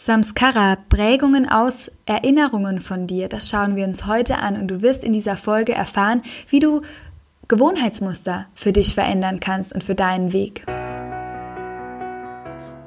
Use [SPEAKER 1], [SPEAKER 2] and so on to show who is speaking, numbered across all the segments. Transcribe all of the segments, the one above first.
[SPEAKER 1] Samskara, Prägungen aus Erinnerungen von dir, das schauen wir uns heute an und du wirst in dieser Folge erfahren, wie du Gewohnheitsmuster für dich verändern kannst und für deinen Weg.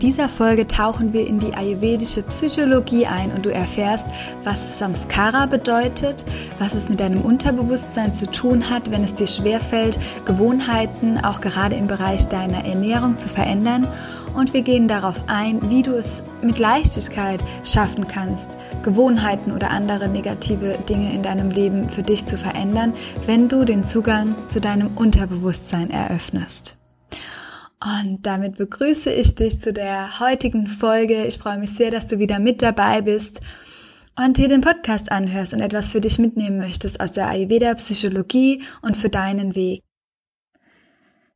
[SPEAKER 1] Dieser Folge tauchen wir in die ayurvedische Psychologie ein und du erfährst, was Samskara bedeutet, was es mit deinem Unterbewusstsein zu tun hat, wenn es dir schwerfällt, Gewohnheiten auch gerade im Bereich deiner Ernährung zu verändern. Und wir gehen darauf ein, wie du es mit Leichtigkeit schaffen kannst, Gewohnheiten oder andere negative Dinge in deinem Leben für dich zu verändern, wenn du den Zugang zu deinem Unterbewusstsein eröffnest. Und damit begrüße ich dich zu der heutigen Folge. Ich freue mich sehr, dass du wieder mit dabei bist und dir den Podcast anhörst und etwas für dich mitnehmen möchtest aus der Ayurveda Psychologie und für deinen Weg.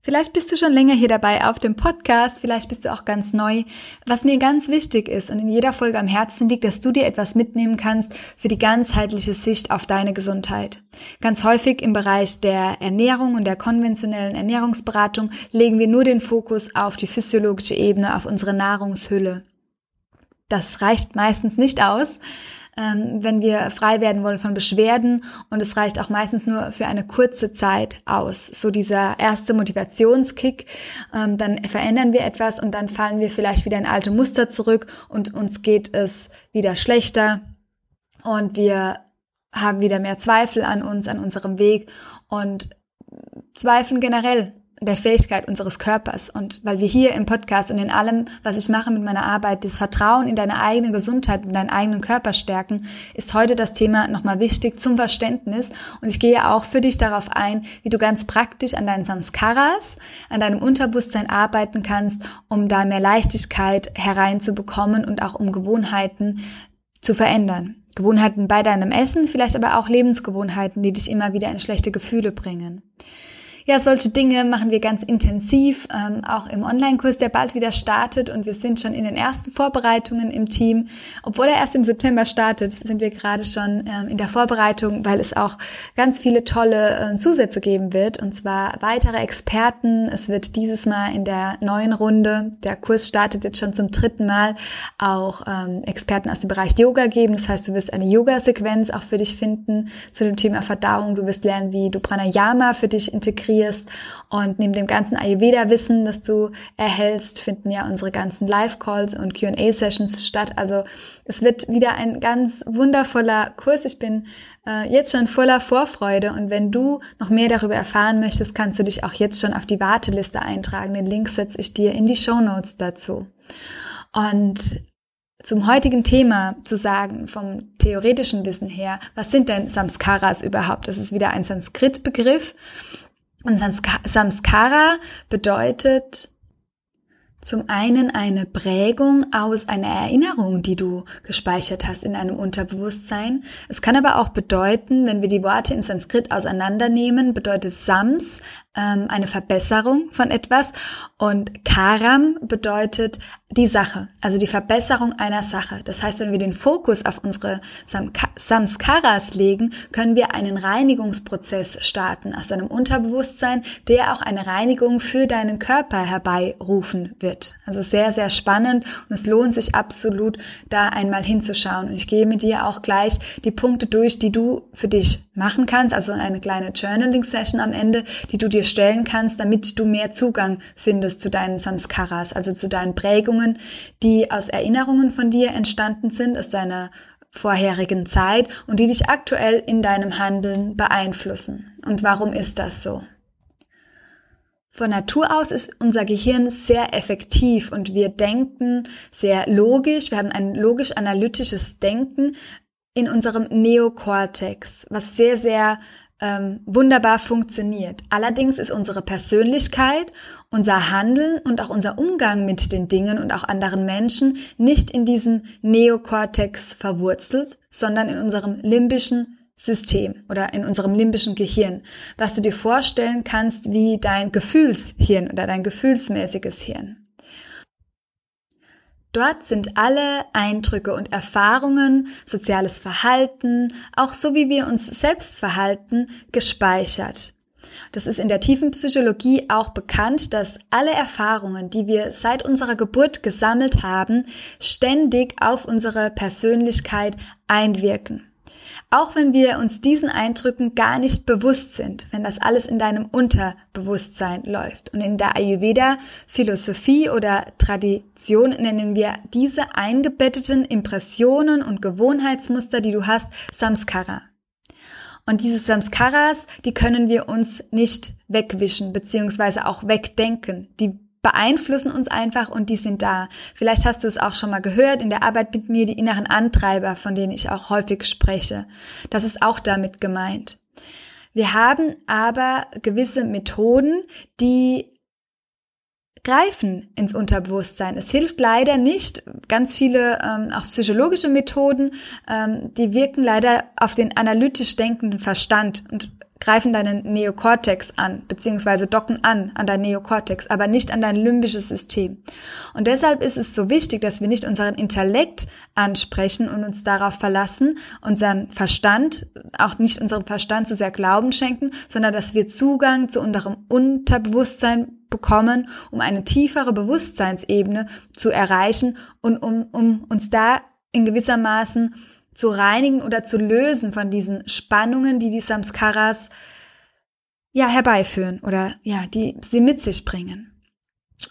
[SPEAKER 1] Vielleicht bist du schon länger hier dabei auf dem Podcast, vielleicht bist du auch ganz neu. Was mir ganz wichtig ist und in jeder Folge am Herzen liegt, dass du dir etwas mitnehmen kannst für die ganzheitliche Sicht auf deine Gesundheit. Ganz häufig im Bereich der Ernährung und der konventionellen Ernährungsberatung legen wir nur den Fokus auf die physiologische Ebene, auf unsere Nahrungshülle. Das reicht meistens nicht aus ähm, wenn wir frei werden wollen von Beschwerden und es reicht auch meistens nur für eine kurze Zeit aus. So dieser erste Motivationskick, ähm, dann verändern wir etwas und dann fallen wir vielleicht wieder in alte Muster zurück und uns geht es wieder schlechter und wir haben wieder mehr Zweifel an uns, an unserem Weg und zweifeln generell der Fähigkeit unseres Körpers. Und weil wir hier im Podcast und in allem, was ich mache mit meiner Arbeit, das Vertrauen in deine eigene Gesundheit, in deinen eigenen Körper stärken, ist heute das Thema nochmal wichtig zum Verständnis. Und ich gehe auch für dich darauf ein, wie du ganz praktisch an deinen Samskaras, an deinem Unterbewusstsein arbeiten kannst, um da mehr Leichtigkeit hereinzubekommen und auch um Gewohnheiten zu verändern. Gewohnheiten bei deinem Essen, vielleicht aber auch Lebensgewohnheiten, die dich immer wieder in schlechte Gefühle bringen. Ja, solche Dinge machen wir ganz intensiv, ähm, auch im Online-Kurs, der bald wieder startet und wir sind schon in den ersten Vorbereitungen im Team. Obwohl er erst im September startet, sind wir gerade schon ähm, in der Vorbereitung, weil es auch ganz viele tolle äh, Zusätze geben wird und zwar weitere Experten. Es wird dieses Mal in der neuen Runde, der Kurs startet jetzt schon zum dritten Mal, auch ähm, Experten aus dem Bereich Yoga geben. Das heißt, du wirst eine Yoga-Sequenz auch für dich finden zu dem Thema Verdauung. Du wirst lernen, wie du Pranayama für dich integrierst integrierst. Und neben dem ganzen Ayurveda-Wissen, das du erhältst, finden ja unsere ganzen Live-Calls und Q&A-Sessions statt. Also es wird wieder ein ganz wundervoller Kurs. Ich bin äh, jetzt schon voller Vorfreude. Und wenn du noch mehr darüber erfahren möchtest, kannst du dich auch jetzt schon auf die Warteliste eintragen. Den Link setze ich dir in die Show Notes dazu. Und zum heutigen Thema zu sagen, vom theoretischen Wissen her, was sind denn Samskaras überhaupt? Das ist wieder ein Sanskrit-Begriff und Samskara bedeutet zum einen eine Prägung aus einer Erinnerung, die du gespeichert hast in einem Unterbewusstsein. Es kann aber auch bedeuten, wenn wir die Worte im Sanskrit auseinandernehmen, bedeutet Sams ähm, eine Verbesserung von etwas und Karam bedeutet die Sache, also die Verbesserung einer Sache. Das heißt, wenn wir den Fokus auf unsere Samskaras legen, können wir einen Reinigungsprozess starten aus deinem Unterbewusstsein, der auch eine Reinigung für deinen Körper herbeirufen wird. Also sehr, sehr spannend und es lohnt sich absolut, da einmal hinzuschauen. Und ich gehe mit dir auch gleich die Punkte durch, die du für dich machen kannst, also eine kleine Journaling-Session am Ende, die du dir stellen kannst, damit du mehr Zugang findest zu deinen Samskaras, also zu deinen Prägungen, die aus Erinnerungen von dir entstanden sind, aus deiner vorherigen Zeit und die dich aktuell in deinem Handeln beeinflussen. Und warum ist das so? Von Natur aus ist unser Gehirn sehr effektiv und wir denken sehr logisch. Wir haben ein logisch-analytisches Denken in unserem Neokortex, was sehr, sehr ähm, wunderbar funktioniert. Allerdings ist unsere Persönlichkeit, unser Handeln und auch unser Umgang mit den Dingen und auch anderen Menschen nicht in diesem Neokortex verwurzelt, sondern in unserem limbischen System oder in unserem limbischen Gehirn, was du dir vorstellen kannst wie dein Gefühlshirn oder dein gefühlsmäßiges Hirn. Dort sind alle Eindrücke und Erfahrungen, soziales Verhalten, auch so wie wir uns selbst verhalten, gespeichert. Das ist in der tiefen Psychologie auch bekannt, dass alle Erfahrungen, die wir seit unserer Geburt gesammelt haben, ständig auf unsere Persönlichkeit einwirken. Auch wenn wir uns diesen Eindrücken gar nicht bewusst sind, wenn das alles in deinem Unterbewusstsein läuft. Und in der Ayurveda Philosophie oder Tradition nennen wir diese eingebetteten Impressionen und Gewohnheitsmuster, die du hast, Samskara. Und diese Samskaras, die können wir uns nicht wegwischen, beziehungsweise auch wegdenken. Die beeinflussen uns einfach und die sind da. Vielleicht hast du es auch schon mal gehört in der Arbeit mit mir, die inneren Antreiber, von denen ich auch häufig spreche. Das ist auch damit gemeint. Wir haben aber gewisse Methoden, die greifen ins Unterbewusstsein. Es hilft leider nicht. Ganz viele ähm, auch psychologische Methoden, ähm, die wirken leider auf den analytisch denkenden Verstand und greifen deinen Neokortex an, beziehungsweise docken an an dein Neokortex, aber nicht an dein limbisches System. Und deshalb ist es so wichtig, dass wir nicht unseren Intellekt ansprechen und uns darauf verlassen, unseren Verstand, auch nicht unserem Verstand zu sehr Glauben schenken, sondern dass wir Zugang zu unserem Unterbewusstsein bekommen, um eine tiefere Bewusstseinsebene zu erreichen und um, um uns da in gewissermaßen zu reinigen oder zu lösen von diesen Spannungen, die die Samskaras ja herbeiführen oder ja, die sie mit sich bringen.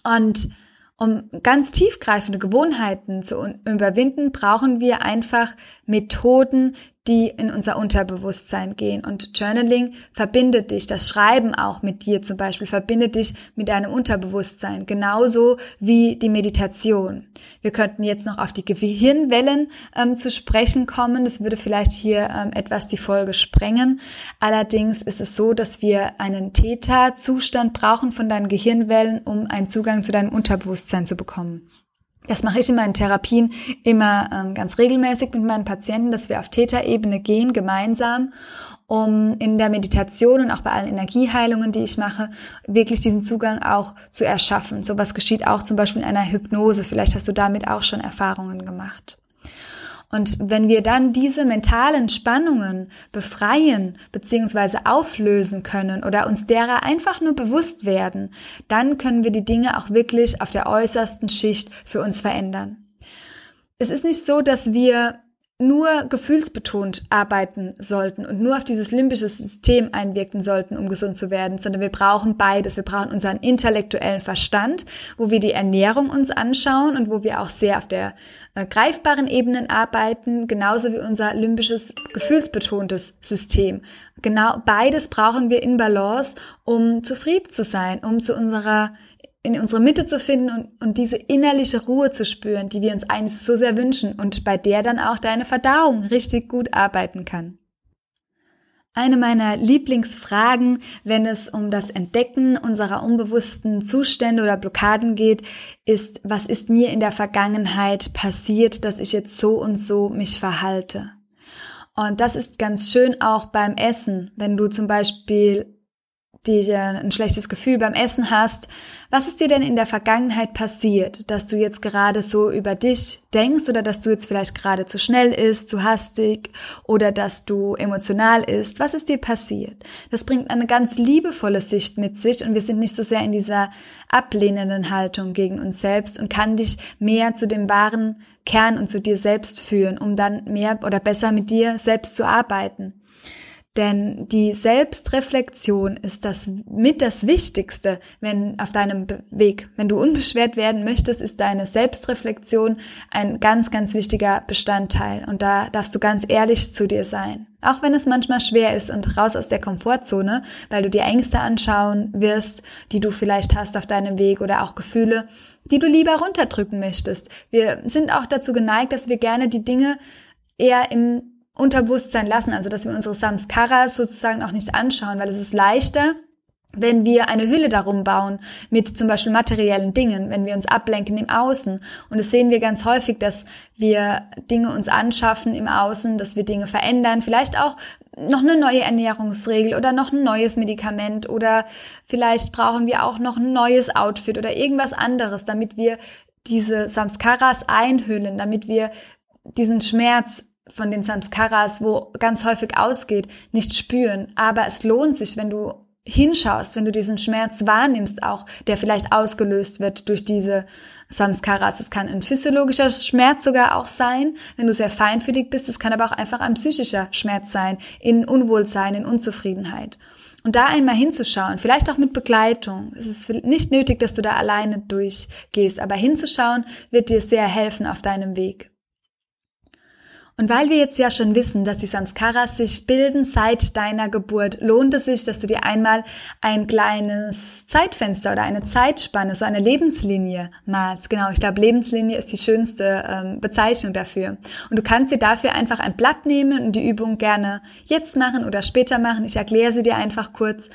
[SPEAKER 1] Und um ganz tiefgreifende Gewohnheiten zu überwinden, brauchen wir einfach Methoden, die in unser Unterbewusstsein gehen. Und Journaling verbindet dich, das Schreiben auch mit dir zum Beispiel, verbindet dich mit deinem Unterbewusstsein, genauso wie die Meditation. Wir könnten jetzt noch auf die Gehirnwellen ähm, zu sprechen kommen. Das würde vielleicht hier ähm, etwas die Folge sprengen. Allerdings ist es so, dass wir einen Theta-Zustand brauchen von deinen Gehirnwellen, um einen Zugang zu deinem Unterbewusstsein zu bekommen. Das mache ich in meinen Therapien immer ähm, ganz regelmäßig mit meinen Patienten, dass wir auf Täterebene gehen, gemeinsam, um in der Meditation und auch bei allen Energieheilungen, die ich mache, wirklich diesen Zugang auch zu erschaffen. Sowas geschieht auch zum Beispiel in einer Hypnose. Vielleicht hast du damit auch schon Erfahrungen gemacht. Und wenn wir dann diese mentalen Spannungen befreien bzw. auflösen können oder uns derer einfach nur bewusst werden, dann können wir die Dinge auch wirklich auf der äußersten Schicht für uns verändern. Es ist nicht so, dass wir nur gefühlsbetont arbeiten sollten und nur auf dieses limbische System einwirken sollten, um gesund zu werden, sondern wir brauchen beides. Wir brauchen unseren intellektuellen Verstand, wo wir die Ernährung uns anschauen und wo wir auch sehr auf der äh, greifbaren Ebene arbeiten, genauso wie unser limbisches, gefühlsbetontes System. Genau beides brauchen wir in Balance, um zufrieden zu sein, um zu unserer in unsere Mitte zu finden und, und diese innerliche Ruhe zu spüren, die wir uns eigentlich so sehr wünschen und bei der dann auch deine Verdauung richtig gut arbeiten kann. Eine meiner Lieblingsfragen, wenn es um das Entdecken unserer unbewussten Zustände oder Blockaden geht, ist, was ist mir in der Vergangenheit passiert, dass ich jetzt so und so mich verhalte? Und das ist ganz schön auch beim Essen, wenn du zum Beispiel dir ein schlechtes Gefühl beim Essen hast. Was ist dir denn in der Vergangenheit passiert, dass du jetzt gerade so über dich denkst oder dass du jetzt vielleicht gerade zu schnell isst, zu hastig oder dass du emotional isst? Was ist dir passiert? Das bringt eine ganz liebevolle Sicht mit sich und wir sind nicht so sehr in dieser ablehnenden Haltung gegen uns selbst und kann dich mehr zu dem wahren Kern und zu dir selbst führen, um dann mehr oder besser mit dir selbst zu arbeiten. Denn die Selbstreflexion ist das mit das Wichtigste, wenn auf deinem Weg, wenn du unbeschwert werden möchtest, ist deine Selbstreflexion ein ganz, ganz wichtiger Bestandteil. Und da darfst du ganz ehrlich zu dir sein. Auch wenn es manchmal schwer ist und raus aus der Komfortzone, weil du die Ängste anschauen wirst, die du vielleicht hast auf deinem Weg oder auch Gefühle, die du lieber runterdrücken möchtest. Wir sind auch dazu geneigt, dass wir gerne die Dinge eher im Unterbewusstsein lassen, also dass wir unsere Samskaras sozusagen auch nicht anschauen, weil es ist leichter, wenn wir eine Hülle darum bauen mit zum Beispiel materiellen Dingen, wenn wir uns ablenken im Außen. Und das sehen wir ganz häufig, dass wir Dinge uns anschaffen im Außen, dass wir Dinge verändern, vielleicht auch noch eine neue Ernährungsregel oder noch ein neues Medikament oder vielleicht brauchen wir auch noch ein neues Outfit oder irgendwas anderes, damit wir diese Samskaras einhüllen, damit wir diesen Schmerz von den Samskaras, wo ganz häufig ausgeht, nicht spüren. Aber es lohnt sich, wenn du hinschaust, wenn du diesen Schmerz wahrnimmst, auch der vielleicht ausgelöst wird durch diese Samskaras. Es kann ein physiologischer Schmerz sogar auch sein, wenn du sehr feinfühlig bist. Es kann aber auch einfach ein psychischer Schmerz sein, in Unwohlsein, in Unzufriedenheit. Und da einmal hinzuschauen, vielleicht auch mit Begleitung. Es ist nicht nötig, dass du da alleine durchgehst, aber hinzuschauen wird dir sehr helfen auf deinem Weg. Und weil wir jetzt ja schon wissen, dass die Samskaras sich bilden seit deiner Geburt, lohnt es sich, dass du dir einmal ein kleines Zeitfenster oder eine Zeitspanne, so eine Lebenslinie malst. Genau, ich glaube, Lebenslinie ist die schönste ähm, Bezeichnung dafür. Und du kannst dir dafür einfach ein Blatt nehmen und die Übung gerne jetzt machen oder später machen. Ich erkläre sie dir einfach kurz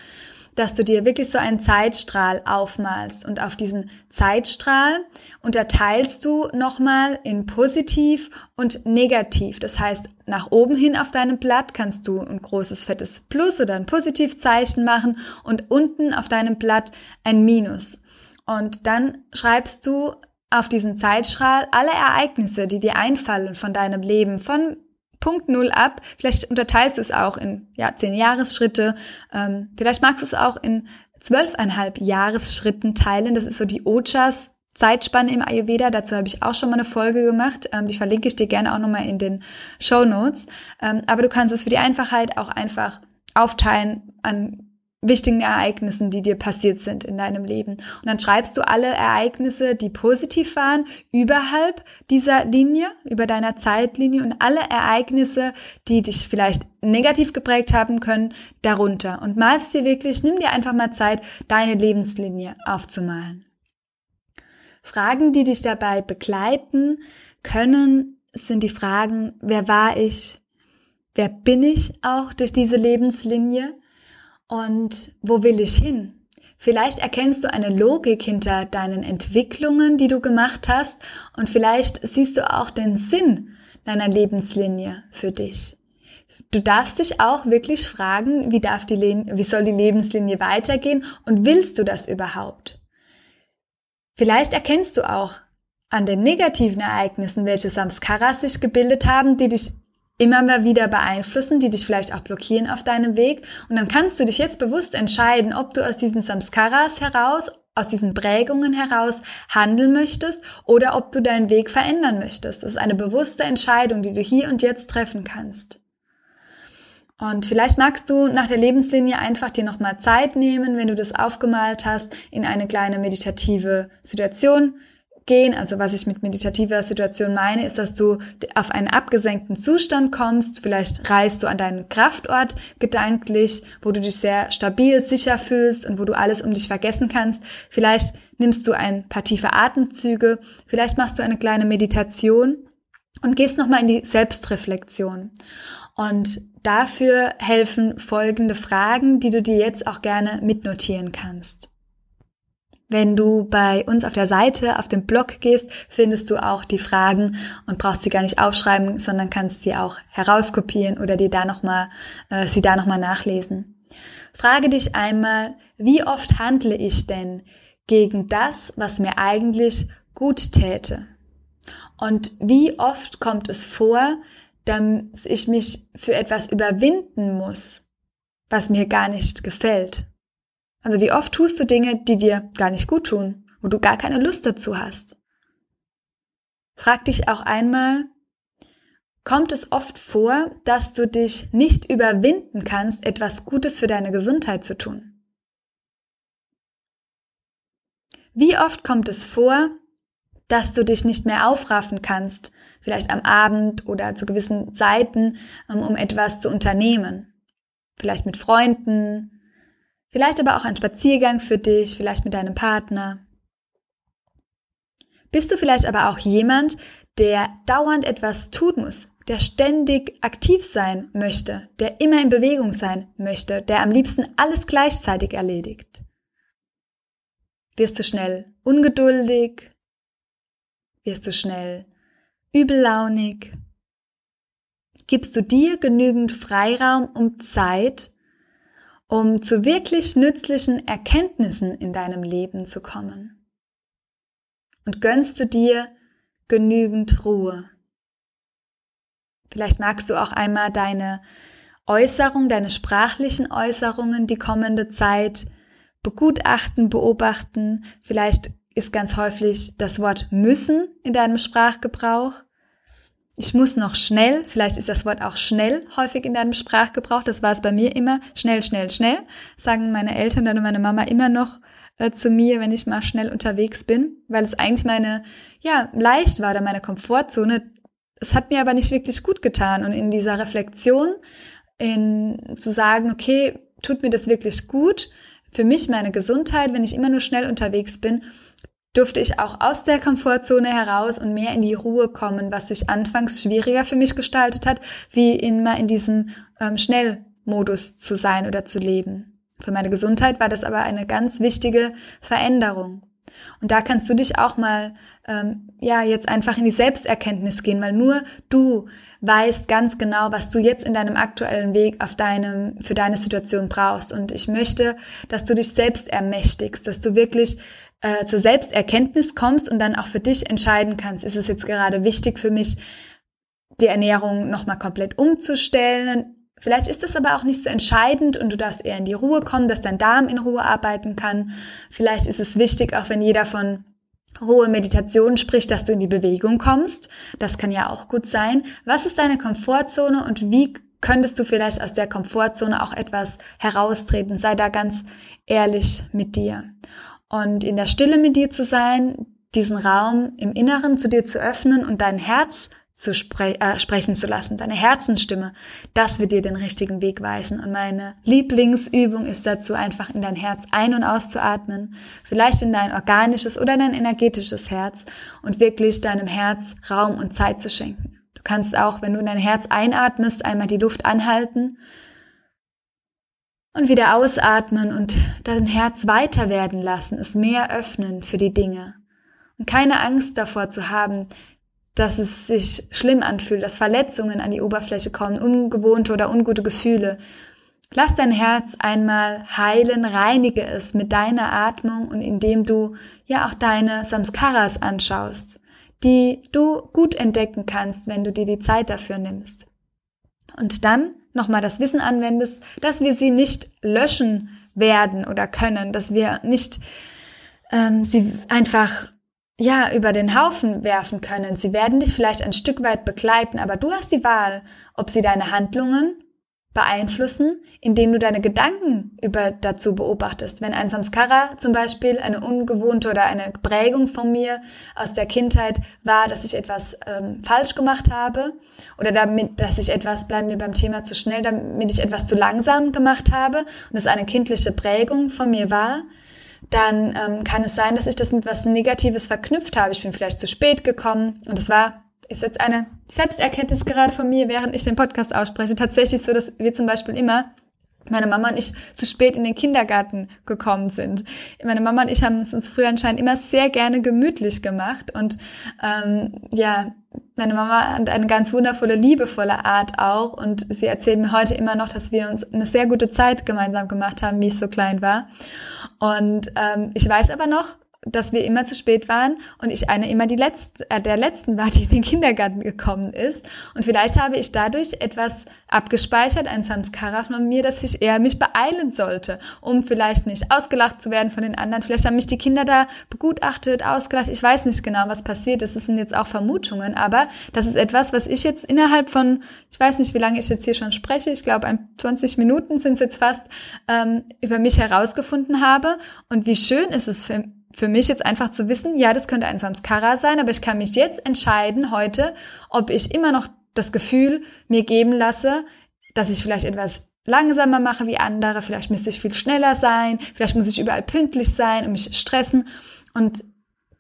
[SPEAKER 1] dass du dir wirklich so einen Zeitstrahl aufmalst und auf diesen Zeitstrahl unterteilst du nochmal in positiv und negativ. Das heißt, nach oben hin auf deinem Blatt kannst du ein großes fettes Plus oder ein Positivzeichen machen und unten auf deinem Blatt ein Minus. Und dann schreibst du auf diesen Zeitstrahl alle Ereignisse, die dir einfallen von deinem Leben, von Punkt Null ab. Vielleicht unterteilst du es auch in ja, zehn Jahresschritte. Ähm, vielleicht magst du es auch in zwölfeinhalb Jahresschritten teilen. Das ist so die Ojas Zeitspanne im Ayurveda. Dazu habe ich auch schon mal eine Folge gemacht. Ähm, die verlinke ich dir gerne auch nochmal in den Show Notes. Ähm, aber du kannst es für die Einfachheit auch einfach aufteilen an wichtigen Ereignissen, die dir passiert sind in deinem Leben. Und dann schreibst du alle Ereignisse, die positiv waren, überhalb dieser Linie, über deiner Zeitlinie und alle Ereignisse, die dich vielleicht negativ geprägt haben können, darunter. Und malst dir wirklich, nimm dir einfach mal Zeit, deine Lebenslinie aufzumalen. Fragen, die dich dabei begleiten können, sind die Fragen, wer war ich? Wer bin ich auch durch diese Lebenslinie? Und wo will ich hin? Vielleicht erkennst du eine Logik hinter deinen Entwicklungen, die du gemacht hast, und vielleicht siehst du auch den Sinn deiner Lebenslinie für dich. Du darfst dich auch wirklich fragen, wie darf die, wie soll die Lebenslinie weitergehen und willst du das überhaupt? Vielleicht erkennst du auch an den negativen Ereignissen, welche Samskaras sich gebildet haben, die dich immer mal wieder beeinflussen, die dich vielleicht auch blockieren auf deinem Weg. Und dann kannst du dich jetzt bewusst entscheiden, ob du aus diesen Samskaras heraus, aus diesen Prägungen heraus handeln möchtest oder ob du deinen Weg verändern möchtest. Das ist eine bewusste Entscheidung, die du hier und jetzt treffen kannst. Und vielleicht magst du nach der Lebenslinie einfach dir nochmal Zeit nehmen, wenn du das aufgemalt hast, in eine kleine meditative Situation gehen. Also was ich mit meditativer Situation meine, ist, dass du auf einen abgesenkten Zustand kommst. Vielleicht reist du an deinen Kraftort gedanklich, wo du dich sehr stabil, sicher fühlst und wo du alles um dich vergessen kannst. Vielleicht nimmst du ein paar tiefe Atemzüge. Vielleicht machst du eine kleine Meditation und gehst nochmal in die Selbstreflexion. Und dafür helfen folgende Fragen, die du dir jetzt auch gerne mitnotieren kannst. Wenn du bei uns auf der Seite, auf dem Blog gehst, findest du auch die Fragen und brauchst sie gar nicht aufschreiben, sondern kannst sie auch herauskopieren oder dir da noch mal, äh, sie da nochmal nachlesen. Frage dich einmal, wie oft handle ich denn gegen das, was mir eigentlich gut täte? Und wie oft kommt es vor, dass ich mich für etwas überwinden muss, was mir gar nicht gefällt? Also wie oft tust du Dinge, die dir gar nicht gut tun, wo du gar keine Lust dazu hast? Frag dich auch einmal, kommt es oft vor, dass du dich nicht überwinden kannst, etwas Gutes für deine Gesundheit zu tun? Wie oft kommt es vor, dass du dich nicht mehr aufraffen kannst, vielleicht am Abend oder zu gewissen Zeiten, ähm, um etwas zu unternehmen? Vielleicht mit Freunden, Vielleicht aber auch ein Spaziergang für dich, vielleicht mit deinem Partner. Bist du vielleicht aber auch jemand, der dauernd etwas tun muss, der ständig aktiv sein möchte, der immer in Bewegung sein möchte, der am liebsten alles gleichzeitig erledigt? Wirst du schnell ungeduldig? Wirst du schnell übellaunig? Gibst du dir genügend Freiraum und Zeit, um zu wirklich nützlichen Erkenntnissen in deinem Leben zu kommen? Und gönnst du dir genügend Ruhe? Vielleicht magst du auch einmal deine Äußerung, deine sprachlichen Äußerungen die kommende Zeit begutachten, beobachten. Vielleicht ist ganz häufig das Wort müssen in deinem Sprachgebrauch. Ich muss noch schnell, vielleicht ist das Wort auch schnell häufig in deinem Sprachgebrauch. Das war es bei mir immer. Schnell, schnell, schnell. Sagen meine Eltern dann und meine Mama immer noch äh, zu mir, wenn ich mal schnell unterwegs bin, weil es eigentlich meine, ja, leicht war oder meine Komfortzone. Es hat mir aber nicht wirklich gut getan. Und in dieser Reflexion, in zu sagen, okay, tut mir das wirklich gut? Für mich meine Gesundheit, wenn ich immer nur schnell unterwegs bin, durfte ich auch aus der Komfortzone heraus und mehr in die Ruhe kommen, was sich anfangs schwieriger für mich gestaltet hat, wie immer in diesem ähm, Schnellmodus zu sein oder zu leben. Für meine Gesundheit war das aber eine ganz wichtige Veränderung. Und da kannst du dich auch mal, ähm, ja, jetzt einfach in die Selbsterkenntnis gehen, weil nur du weißt ganz genau, was du jetzt in deinem aktuellen Weg auf deinem, für deine Situation brauchst. Und ich möchte, dass du dich selbst ermächtigst, dass du wirklich äh, zur Selbsterkenntnis kommst und dann auch für dich entscheiden kannst, ist es jetzt gerade wichtig für mich, die Ernährung nochmal komplett umzustellen, Vielleicht ist es aber auch nicht so entscheidend und du darfst eher in die Ruhe kommen, dass dein Darm in Ruhe arbeiten kann. Vielleicht ist es wichtig, auch wenn jeder von Ruhe Meditation spricht, dass du in die Bewegung kommst. Das kann ja auch gut sein. Was ist deine Komfortzone und wie könntest du vielleicht aus der Komfortzone auch etwas heraustreten? Sei da ganz ehrlich mit dir. Und in der Stille mit dir zu sein, diesen Raum im Inneren zu dir zu öffnen und dein Herz zu spre äh, sprechen zu lassen, deine Herzensstimme, das wird dir den richtigen Weg weisen. Und meine Lieblingsübung ist dazu einfach in dein Herz ein- und auszuatmen, vielleicht in dein organisches oder dein energetisches Herz und wirklich deinem Herz Raum und Zeit zu schenken. Du kannst auch, wenn du in dein Herz einatmest, einmal die Luft anhalten und wieder ausatmen und dein Herz weiter werden lassen, es mehr öffnen für die Dinge. Und keine Angst davor zu haben, dass es sich schlimm anfühlt, dass Verletzungen an die Oberfläche kommen, ungewohnte oder ungute Gefühle. Lass dein Herz einmal heilen, reinige es mit deiner Atmung und indem du ja auch deine Samskaras anschaust, die du gut entdecken kannst, wenn du dir die Zeit dafür nimmst. Und dann nochmal das Wissen anwendest, dass wir sie nicht löschen werden oder können, dass wir nicht ähm, sie einfach ja, über den Haufen werfen können. Sie werden dich vielleicht ein Stück weit begleiten, aber du hast die Wahl, ob sie deine Handlungen beeinflussen, indem du deine Gedanken über dazu beobachtest. Wenn ein Samskara zum Beispiel eine ungewohnte oder eine Prägung von mir aus der Kindheit war, dass ich etwas ähm, falsch gemacht habe oder damit, dass ich etwas, bleiben wir beim Thema zu schnell, damit ich etwas zu langsam gemacht habe und es eine kindliche Prägung von mir war, dann ähm, kann es sein, dass ich das mit was Negatives verknüpft habe. Ich bin vielleicht zu spät gekommen und es war, ist jetzt eine Selbsterkenntnis gerade von mir, während ich den Podcast ausspreche, tatsächlich so, dass wir zum Beispiel immer meine Mama und ich zu spät in den Kindergarten gekommen sind. Meine Mama und ich haben es uns früher anscheinend immer sehr gerne gemütlich gemacht und ähm, ja, meine Mama hat eine ganz wundervolle, liebevolle Art auch und sie erzählt mir heute immer noch, dass wir uns eine sehr gute Zeit gemeinsam gemacht haben, wie ich so klein war. Und ähm, ich weiß aber noch, dass wir immer zu spät waren und ich eine immer die letzte, äh, der letzten war, die in den Kindergarten gekommen ist. Und vielleicht habe ich dadurch etwas abgespeichert, ein Samskara von mir, dass ich eher mich beeilen sollte, um vielleicht nicht ausgelacht zu werden von den anderen. Vielleicht haben mich die Kinder da begutachtet, ausgelacht. Ich weiß nicht genau, was passiert ist. Das sind jetzt auch Vermutungen, aber das ist etwas, was ich jetzt innerhalb von, ich weiß nicht, wie lange ich jetzt hier schon spreche, ich glaube, 20 Minuten sind es jetzt fast, ähm, über mich herausgefunden habe. Und wie schön ist es für für mich jetzt einfach zu wissen, ja, das könnte ein Samskara sein, aber ich kann mich jetzt entscheiden heute, ob ich immer noch das Gefühl mir geben lasse, dass ich vielleicht etwas langsamer mache wie andere, vielleicht müsste ich viel schneller sein, vielleicht muss ich überall pünktlich sein und mich stressen. Und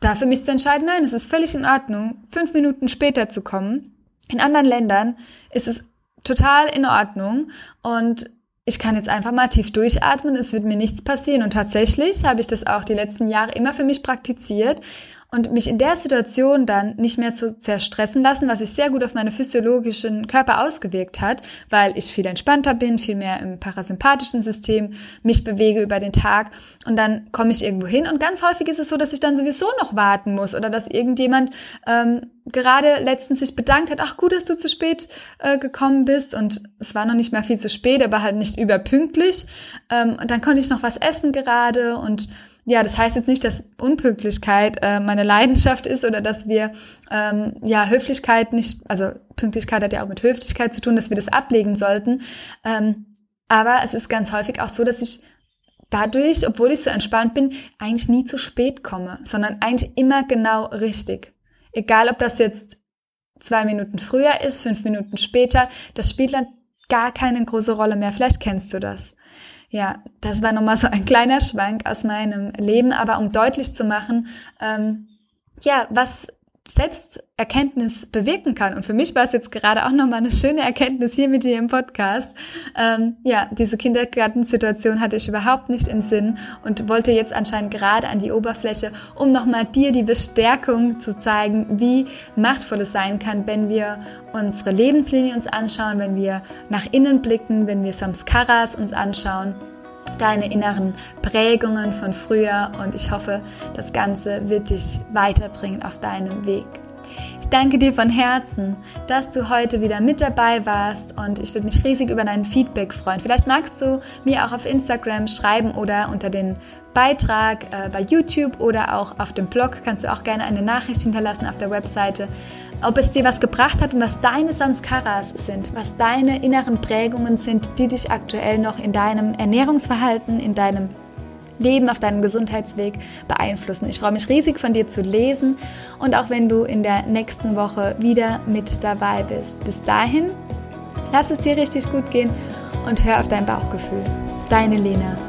[SPEAKER 1] da für mich zu entscheiden, nein, es ist völlig in Ordnung, fünf Minuten später zu kommen, In anderen Ländern ist es total in Ordnung und ich kann jetzt einfach mal tief durchatmen, es wird mir nichts passieren. Und tatsächlich habe ich das auch die letzten Jahre immer für mich praktiziert und mich in der Situation dann nicht mehr zu zerstressen lassen, was sich sehr gut auf meine physiologischen Körper ausgewirkt hat, weil ich viel entspannter bin, viel mehr im parasympathischen System mich bewege über den Tag. Und dann komme ich irgendwo hin und ganz häufig ist es so, dass ich dann sowieso noch warten muss oder dass irgendjemand ähm, gerade letztens sich bedankt hat, ach gut, dass du zu spät äh, gekommen bist. Und es war noch nicht mal viel zu spät, aber halt nicht überpünktlich. Ähm, und dann konnte ich noch was essen gerade und ja, das heißt jetzt nicht, dass Unpünktlichkeit äh, meine Leidenschaft ist oder dass wir ähm, ja Höflichkeit nicht, also Pünktlichkeit hat ja auch mit Höflichkeit zu tun, dass wir das ablegen sollten. Ähm, aber es ist ganz häufig auch so, dass ich dadurch, obwohl ich so entspannt bin, eigentlich nie zu spät komme, sondern eigentlich immer genau richtig. Egal, ob das jetzt zwei Minuten früher ist, fünf Minuten später, das spielt dann gar keine große Rolle mehr. Vielleicht kennst du das. Ja, das war nochmal so ein kleiner Schwank aus meinem Leben, aber um deutlich zu machen, ähm, ja, was Selbsterkenntnis bewirken kann. Und für mich war es jetzt gerade auch nochmal eine schöne Erkenntnis hier mit dir im Podcast. Ähm, ja, diese Kindergartensituation hatte ich überhaupt nicht im Sinn und wollte jetzt anscheinend gerade an die Oberfläche, um nochmal dir die Bestärkung zu zeigen, wie machtvoll es sein kann, wenn wir unsere Lebenslinie uns anschauen, wenn wir nach innen blicken, wenn wir Samskaras uns anschauen deine inneren Prägungen von früher und ich hoffe, das Ganze wird dich weiterbringen auf deinem Weg. Ich danke dir von Herzen, dass du heute wieder mit dabei warst und ich würde mich riesig über dein Feedback freuen. Vielleicht magst du mir auch auf Instagram schreiben oder unter den Beitrag äh, bei YouTube oder auch auf dem Blog kannst du auch gerne eine Nachricht hinterlassen auf der Webseite ob es dir was gebracht hat und was deine Samskaras sind, was deine inneren Prägungen sind, die dich aktuell noch in deinem Ernährungsverhalten, in deinem Leben, auf deinem Gesundheitsweg beeinflussen. Ich freue mich riesig von dir zu lesen und auch wenn du in der nächsten Woche wieder mit dabei bist. Bis dahin, lass es dir richtig gut gehen und hör auf dein Bauchgefühl. Deine Lena.